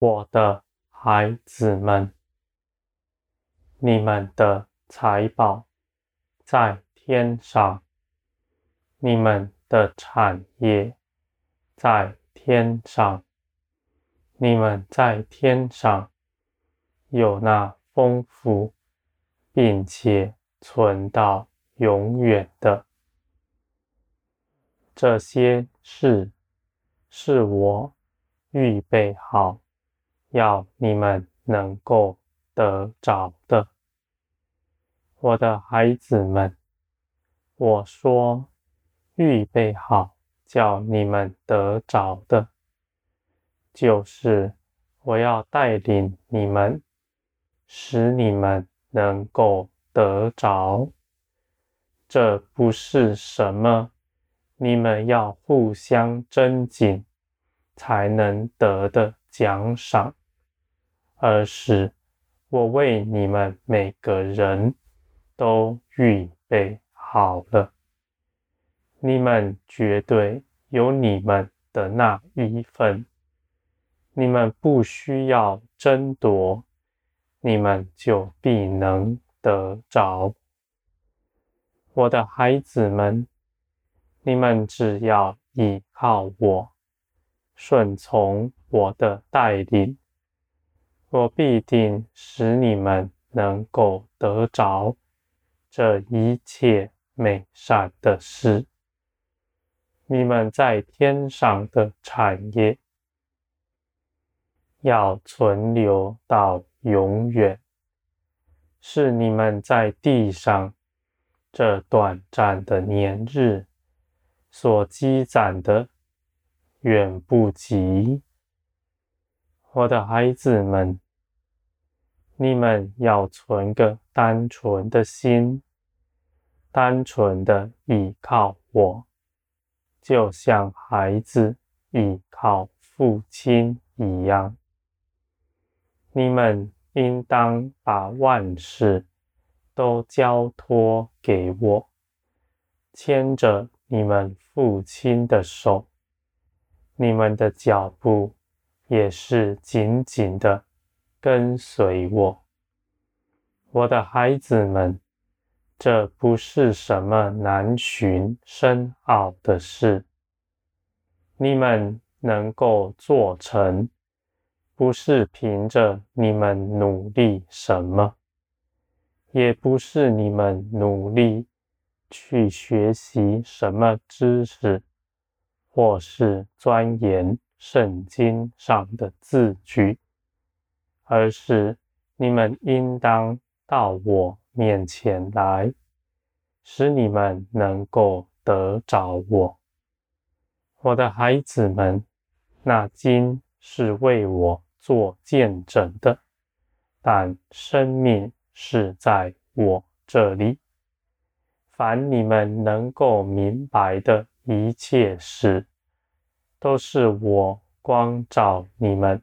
我的孩子们，你们的财宝在天上，你们的产业在天上，你们在天上有那丰富，并且存到永远的。这些事是我预备好，要你们能够得着的，我的孩子们。我说预备好，叫你们得着的，就是我要带领你们，使你们能够得着。这不是什么。你们要互相争竞，才能得的奖赏，而是我为你们每个人都预备好了。你们绝对有你们的那一份，你们不需要争夺，你们就必能得着。我的孩子们。你们只要依靠我，顺从我的带领，我必定使你们能够得着这一切美善的事。你们在天上的产业要存留到永远，是你们在地上这短暂的年日。所积攒的远不及，我的孩子们，你们要存个单纯的心，单纯的依靠我，就像孩子依靠父亲一样。你们应当把万事都交托给我，牵着你们父亲的手，你们的脚步也是紧紧的跟随我，我的孩子们。这不是什么难寻深奥的事，你们能够做成，不是凭着你们努力什么，也不是你们努力。去学习什么知识，或是钻研圣经上的字句，而是你们应当到我面前来，使你们能够得着我。我的孩子们，那经是为我做见证的，但生命是在我这里。凡你们能够明白的一切事，都是我光照你们，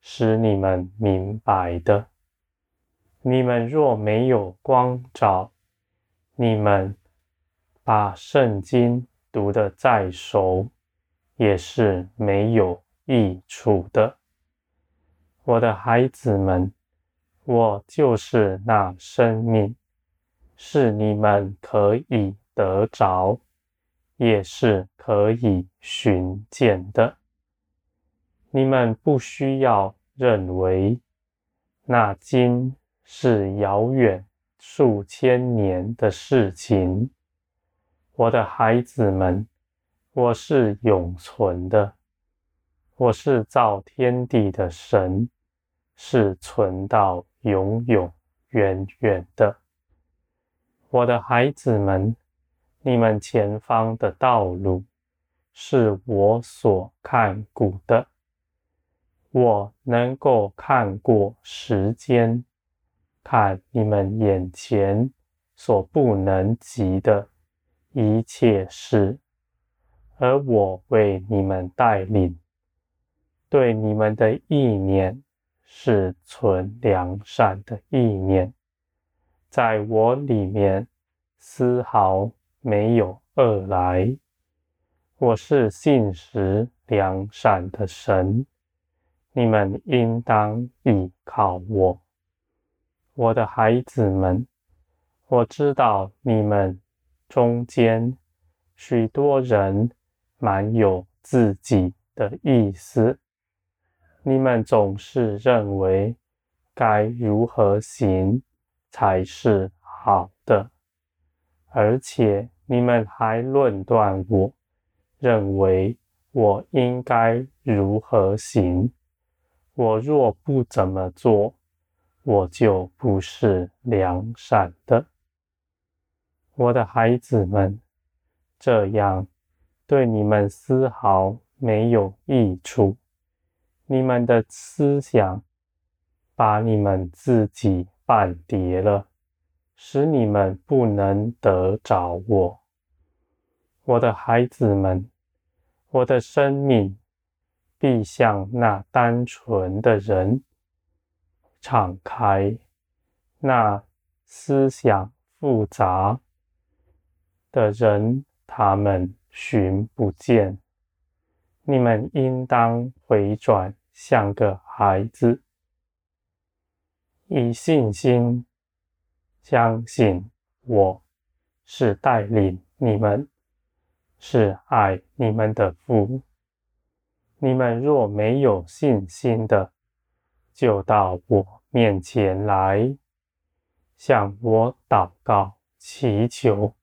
使你们明白的。你们若没有光照，你们把圣经读得再熟，也是没有益处的。我的孩子们，我就是那生命。是你们可以得着，也是可以寻见的。你们不需要认为那经是遥远数千年的事情。我的孩子们，我是永存的，我是造天地的神，是存到永永远远的。我的孩子们，你们前方的道路是我所看顾的。我能够看过时间，看你们眼前所不能及的一切事，而我为你们带领，对你们的意念是存良善的意念。在我里面丝毫没有恶来。我是信实良善的神，你们应当倚靠我。我的孩子们，我知道你们中间许多人蛮有自己的意思，你们总是认为该如何行才是好的，而且你们还论断我，认为我应该如何行。我若不怎么做，我就不是良善的。我的孩子们，这样对你们丝毫没有益处。你们的思想把你们自己绊跌了，使你们不能得着我。我的孩子们，我的生命。必向那单纯的人敞开，那思想复杂的人，他们寻不见。你们应当回转，像个孩子，以信心相信我是带领你们，是爱你们的父。你们若没有信心的，就到我面前来，向我祷告祈求，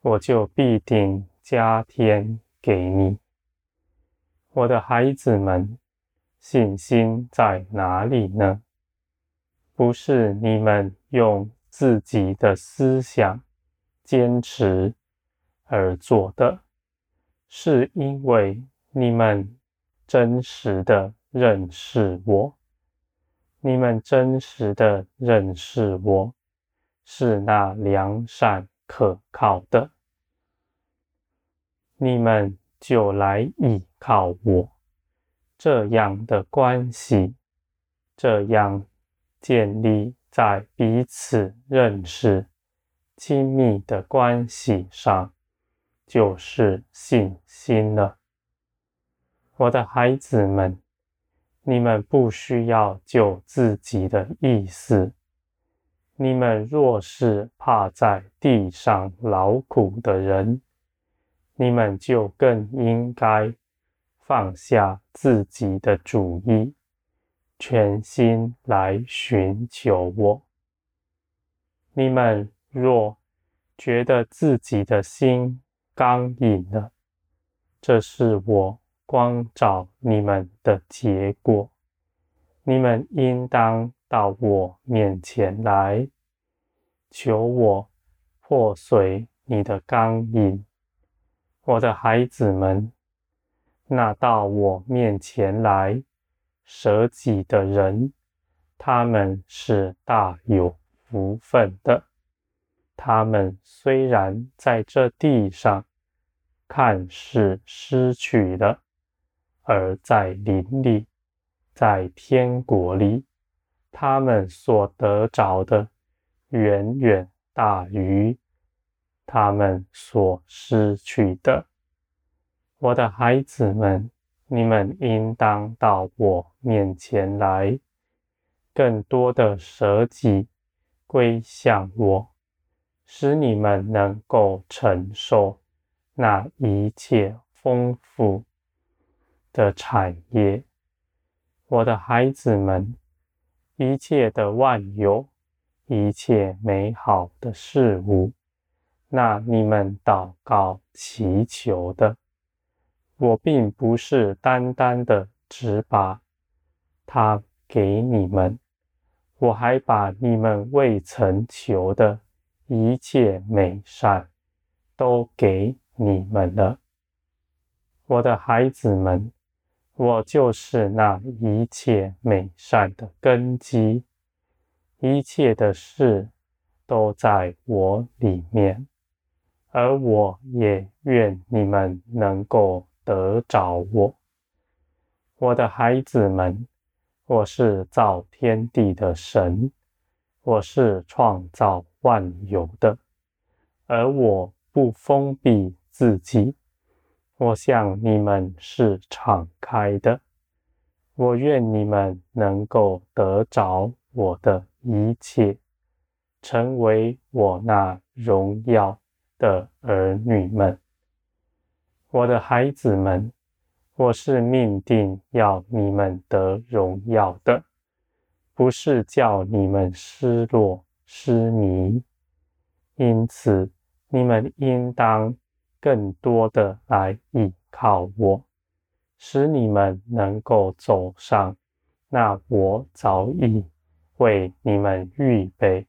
我就必定加添给你。我的孩子们，信心在哪里呢？不是你们用自己的思想坚持而做的，是因为你们。真实的认识我，你们真实的认识我，是那良善可靠的，你们就来依靠我。这样的关系，这样建立在彼此认识、亲密的关系上，就是信心了。我的孩子们，你们不需要就自己的意思。你们若是怕在地上劳苦的人，你们就更应该放下自己的主意，全心来寻求我。你们若觉得自己的心刚硬了，这是我。光照你们的结果，你们应当到我面前来，求我破碎你的刚硬。我的孩子们，那到我面前来舍己的人，他们是大有福分的。他们虽然在这地上看似失去了。而在林里，在天国里，他们所得着的远远大于他们所失去的。我的孩子们，你们应当到我面前来，更多的舍己归向我，使你们能够承受那一切丰富的产业，我的孩子们，一切的万有，一切美好的事物，那你们祷告祈求的，我并不是单单的只把它给你们，我还把你们未曾求的一切美善都给你们了，我的孩子们。我就是那一切美善的根基，一切的事都在我里面，而我也愿你们能够得着我。我的孩子们，我是造天地的神，我是创造万有的，而我不封闭自己。我向你们是敞开的，我愿你们能够得着我的一切，成为我那荣耀的儿女们。我的孩子们，我是命定要你们得荣耀的，不是叫你们失落失迷。因此，你们应当更多的来倚靠我，使你们能够走上那我早已为你们预备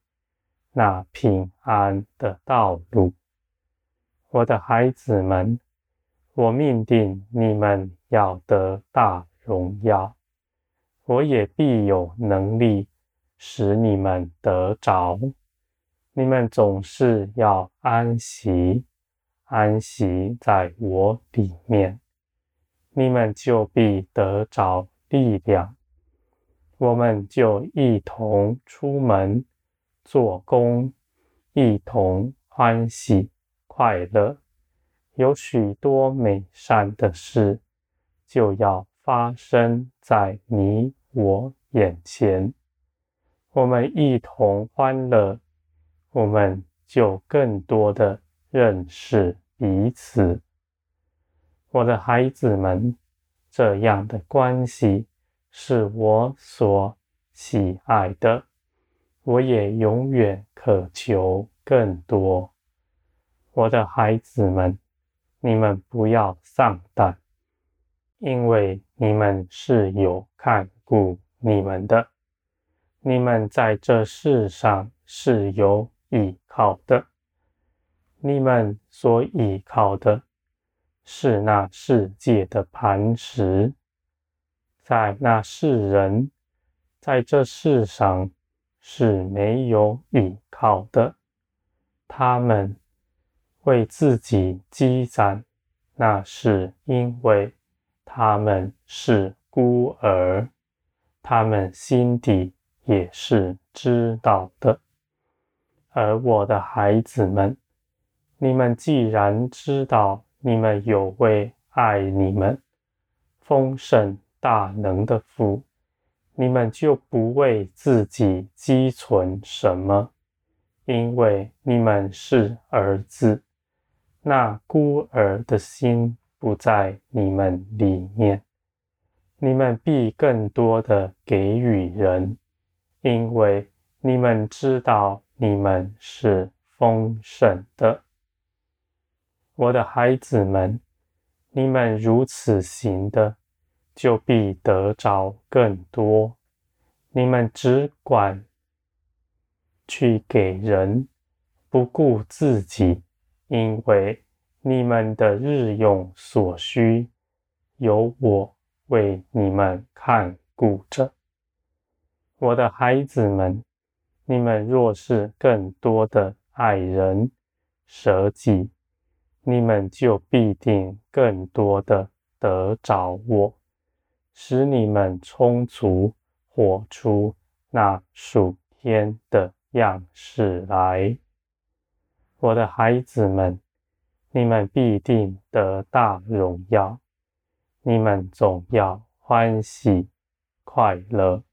那平安的道路。我的孩子们。我命定你们要得大荣耀，我也必有能力使你们得着。你们总是要安息，安息在我里面，你们就必得着力量。我们就一同出门做工，一同欢喜快乐。有许多美善的事，就要发生在你我眼前。我们一同欢乐，我们就更多的认识彼此。我的孩子们，这样的关系是我所喜爱的，我也永远渴求更多。我的孩子们。你们不要丧胆，因为你们是有看顾你们的。你们在这世上是有依靠的。你们所依靠的是那世界的磐石，在那世人在这世上是没有依靠的。他们。为自己积攒，那是因为他们是孤儿，他们心底也是知道的。而我的孩子们，你们既然知道你们有位爱你们、丰盛大能的父，你们就不为自己积存什么，因为你们是儿子。那孤儿的心不在你们里面，你们必更多的给予人，因为你们知道你们是丰盛的。我的孩子们，你们如此行的，就必得着更多。你们只管去给人，不顾自己。因为你们的日用所需，有我为你们看顾着。我的孩子们，你们若是更多的爱人、舍己，你们就必定更多的得着我，使你们充足，活出那属天的样式来。我的孩子们，你们必定得大荣耀，你们总要欢喜快乐。